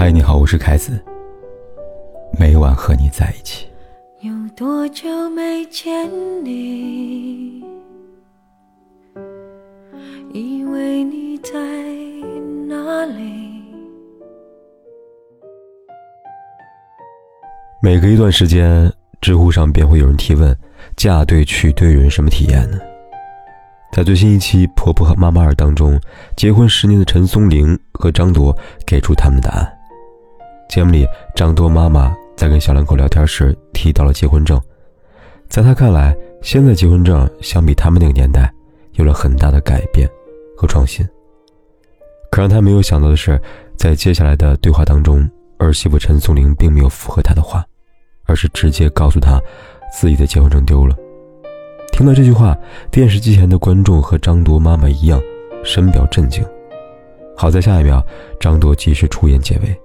嗨，你好，我是凯子。每晚和你在一起。有多久没见你？以为你在哪里？每隔一段时间，知乎上便会有人提问：嫁对娶对人什么体验呢？在最新一期《婆婆和妈妈二》当中，结婚十年的陈松伶和张铎给出他们的答案。节目里，张多妈妈在跟小两口聊天时提到了结婚证，在她看来，现在结婚证相比他们那个年代有了很大的改变和创新。可让她没有想到的是，在接下来的对话当中，儿媳妇陈松伶并没有附和她的话，而是直接告诉她自己的结婚证丢了。听到这句话，电视机前的观众和张铎妈妈一样深表震惊。好在下一秒，张铎及时出言解围。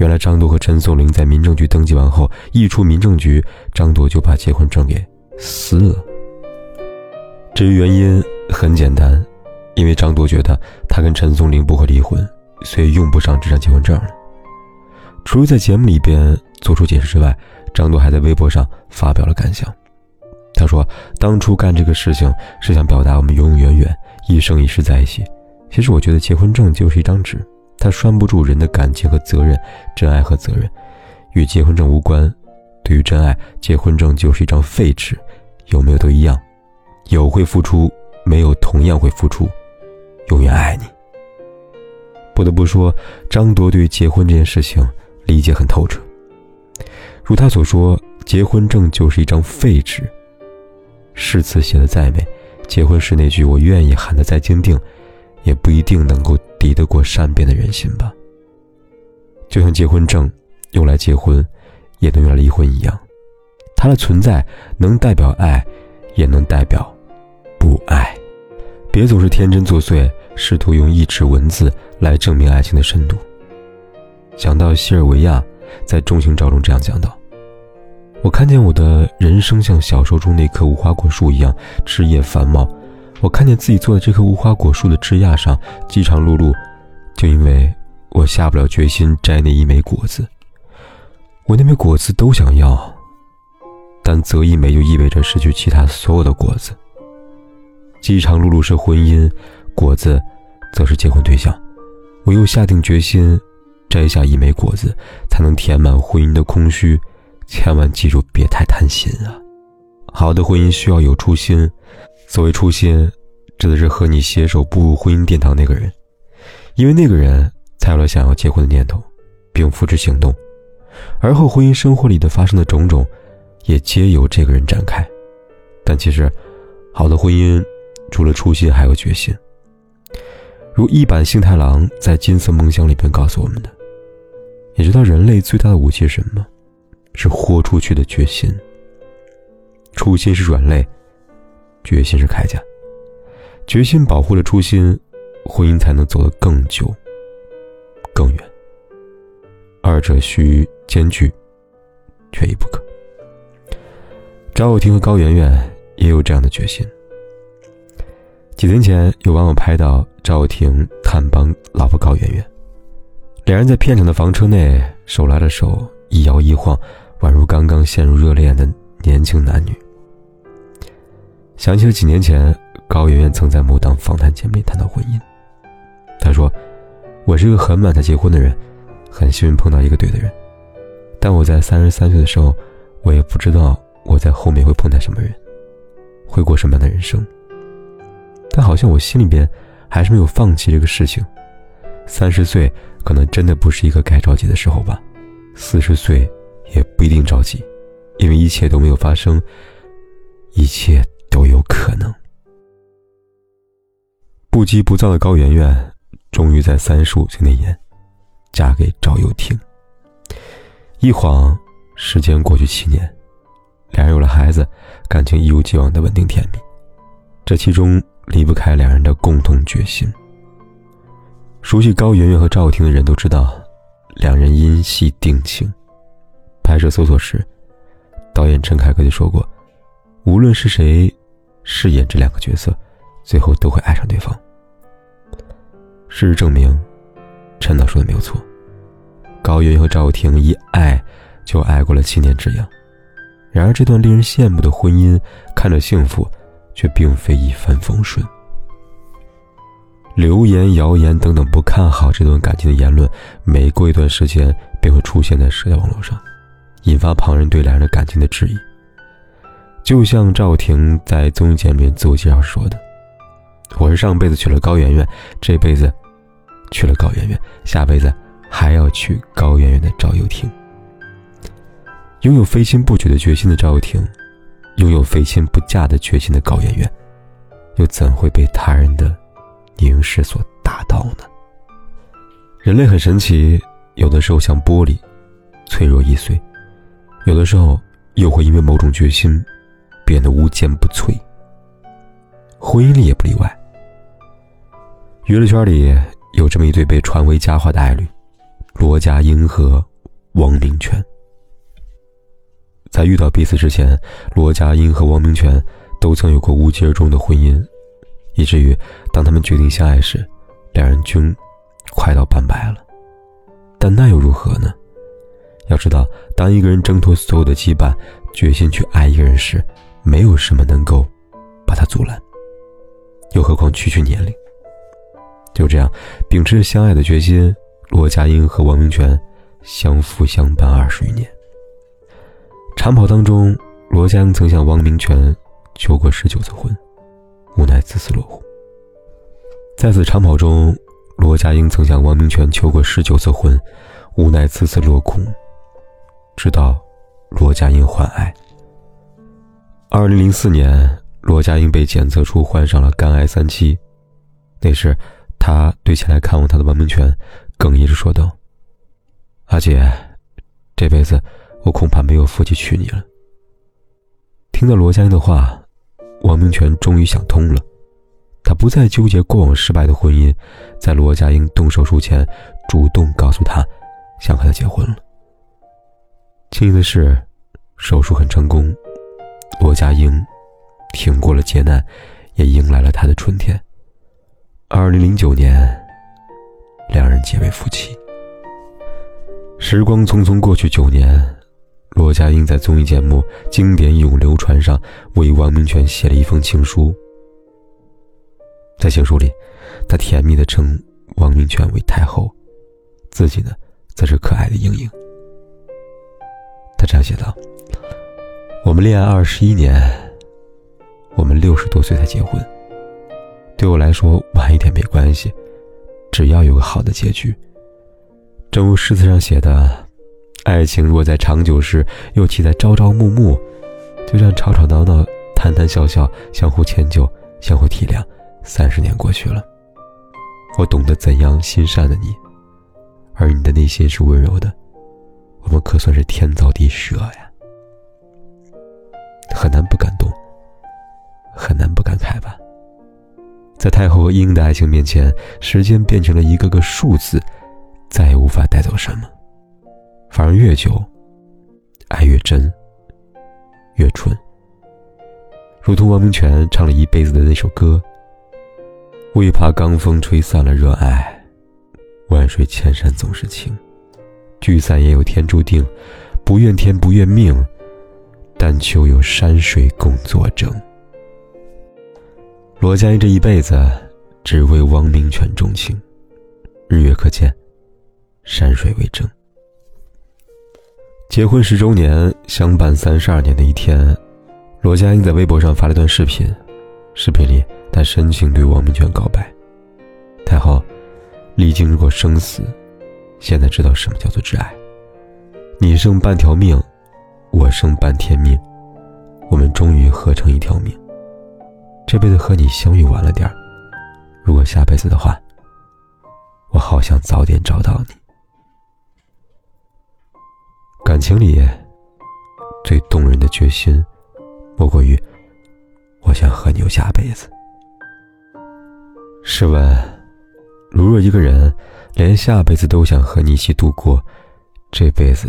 原来张铎和陈松伶在民政局登记完后，一出民政局，张铎就把结婚证给撕了。至于原因很简单，因为张铎觉得他跟陈松伶不会离婚，所以用不上这张结婚证了。除了在节目里边做出解释之外，张铎还在微博上发表了感想。他说：“当初干这个事情是想表达我们永永远远、一生一世在一起。其实我觉得结婚证就是一张纸。”它拴不住人的感情和责任，真爱和责任与结婚证无关。对于真爱，结婚证就是一张废纸，有没有都一样。有会付出，没有同样会付出。永远爱你。不得不说，张铎对于结婚这件事情理解很透彻。如他所说，结婚证就是一张废纸。誓词写的再美，结婚时那句“我愿意”喊得再坚定。也不一定能够抵得过善变的人心吧。就像结婚证用来结婚，也能用来离婚一样，它的存在能代表爱，也能代表不爱。别总是天真作祟，试图用一纸文字来证明爱情的深度。想到西尔维亚在《中情照》中这样讲道：“我看见我的人生像小说中那棵无花果树一样，枝叶繁茂。”我看见自己坐在这棵无花果树的枝桠上，饥肠辘辘，就因为我下不了决心摘那一枚果子。我那枚果子都想要，但择一枚就意味着失去其他所有的果子。饥肠辘辘是婚姻，果子则是结婚对象。我又下定决心摘下一枚果子，才能填满婚姻的空虚。千万记住，别太贪心啊！好的婚姻需要有初心。所谓初心，指的是和你携手步入婚姻殿堂那个人，因为那个人才有了想要结婚的念头，并付之行动，而后婚姻生活里的发生的种种，也皆由这个人展开。但其实，好的婚姻除了初心，还有决心。如一版幸太郎在《金色梦乡》里边告诉我们的，你知道人类最大的武器是什么？是豁出去的决心。初心是软肋。决心是铠甲，决心保护了初心，婚姻才能走得更久、更远。二者需兼具，缺一不可。赵又廷和高圆圆也有这样的决心。几天前，有网友拍到赵又廷探帮老婆高圆圆，两人在片场的房车内手拉着手，一摇一晃，宛如刚刚陷入热恋的年轻男女。想起了几年前，高圆圆曾在某档访谈节目里谈到婚姻。她说：“我是一个很晚才结婚的人，很幸运碰到一个对的人。但我在三十三岁的时候，我也不知道我在后面会碰到什么人，会过什么样的人生。但好像我心里边还是没有放弃这个事情。三十岁可能真的不是一个该着急的时候吧，四十岁也不一定着急，因为一切都没有发生，一切。”都有可能。不急不躁的高圆圆，终于在三十五岁那年，嫁给赵又廷。一晃，时间过去七年，两人有了孩子，感情一如既往的稳定甜蜜。这其中离不开两人的共同决心。熟悉高圆圆和赵又廷的人都知道，两人因戏定情。拍摄搜索时，导演陈凯歌就说过：“无论是谁。”饰演这两个角色，最后都会爱上对方。事实证明，陈导说的没有错，高圆圆和赵又廷一爱就爱过了七年之痒。然而，这段令人羡慕的婚姻看着幸福，却并非一帆风顺。流言、谣言等等不看好这段感情的言论，每过一段时间便会出现在社交网络上，引发旁人对两人的感情的质疑。就像赵婷在综艺节目里自我介绍说的：“我是上辈子娶了高圆圆，这辈子娶了高圆圆，下辈子还要娶高圆圆的赵又廷。”拥有非亲不娶的决心的赵又廷，拥有非亲不嫁的决心的高圆圆，又怎会被他人的？凝视所打倒呢？人类很神奇，有的时候像玻璃，脆弱易碎；有的时候又会因为某种决心，变得无坚不摧。婚姻里也不例外。娱乐圈里有这么一对被传为佳话的爱侣：罗家英和王明全。在遇到彼此之前，罗家英和王明全都曾有过无疾而终的婚姻。以至于，当他们决定相爱时，两人均快到半百了。但那又如何呢？要知道，当一个人挣脱所有的羁绊，决心去爱一个人时，没有什么能够把他阻拦。又何况区区年龄？就这样，秉持着相爱的决心，罗佳英和王明全相扶相伴二十余年。长跑当中，罗家英曾向王明全求过十九次婚。无奈自此落户。在此长跑中，罗家英曾向王明全求过十九次婚，无奈次次落空。直到罗家英患癌。二零零四年，罗家英被检测出患上了肝癌三期。那时，他对前来看望他的王明全，哽咽着说道：“阿姐，这辈子我恐怕没有福气娶你了。”听到罗家英的话。王明全终于想通了，他不再纠结过往失败的婚姻，在罗家英动手术前，主动告诉他，想和他结婚了。庆幸的是，手术很成功，罗家英挺过了劫难，也迎来了他的春天。二零零九年，两人结为夫妻。时光匆匆过去九年。罗家英在综艺节目《经典永流传》上为王明全写了一封情书。在情书里，他甜蜜地称王明全为太后，自己呢，则是可爱的英英。他这样写道：“我们恋爱二十一年，我们六十多岁才结婚。对我来说，晚一点没关系，只要有个好的结局。正如诗词上写的。”爱情若在长久时，又岂在朝朝暮暮？就这样吵吵闹闹、谈谈笑笑，相互迁就、相互体谅。三十年过去了，我懂得怎样心善的你，而你的内心是温柔的。我们可算是天造地设呀！很难不感动，很难不感慨吧？在太后和英的爱情面前，时间变成了一个个数字，再也无法带走什么。反而越久，爱越真，越纯。如同王明全唱了一辈子的那首歌：“为怕罡风吹散了热爱，万水千山总是情。聚散也有天注定，不怨天不怨命，但求有山水共作证。”罗家英这一辈子只为汪明荃钟情，日月可见，山水为证。结婚十周年，相伴三十二年的一天，罗家英在微博上发了一段视频。视频里，她深情对汪明荃告白：“太后，历经过生死，现在知道什么叫做挚爱。你剩半条命，我剩半天命，我们终于合成一条命。这辈子和你相遇晚了点儿，如果下辈子的话，我好想早点找到你。”感情里最动人的决心，莫过于我想和你有下辈子。试问，如若一个人连下辈子都想和你一起度过，这辈子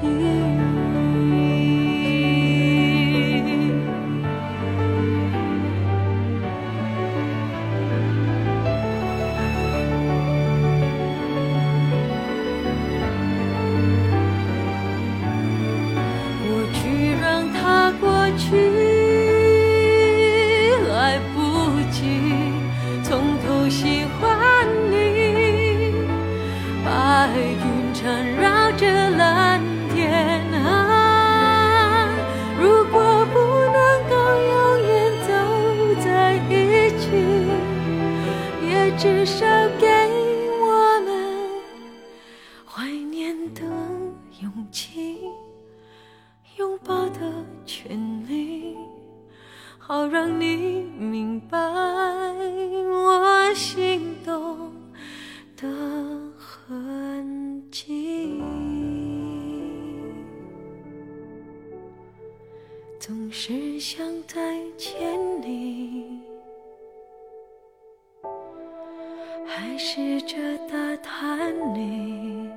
过去让它过去，来不及从头喜欢至少给我们怀念的勇气。拥抱的权利，好让你明白探你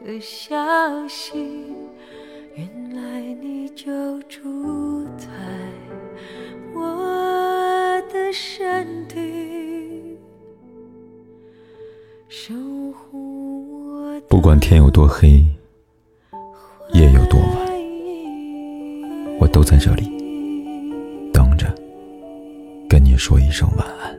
的消息。原来你就住在我的身体，守护我不管天有多黑，夜有多晚，我都在这里等着，跟你说一声晚安。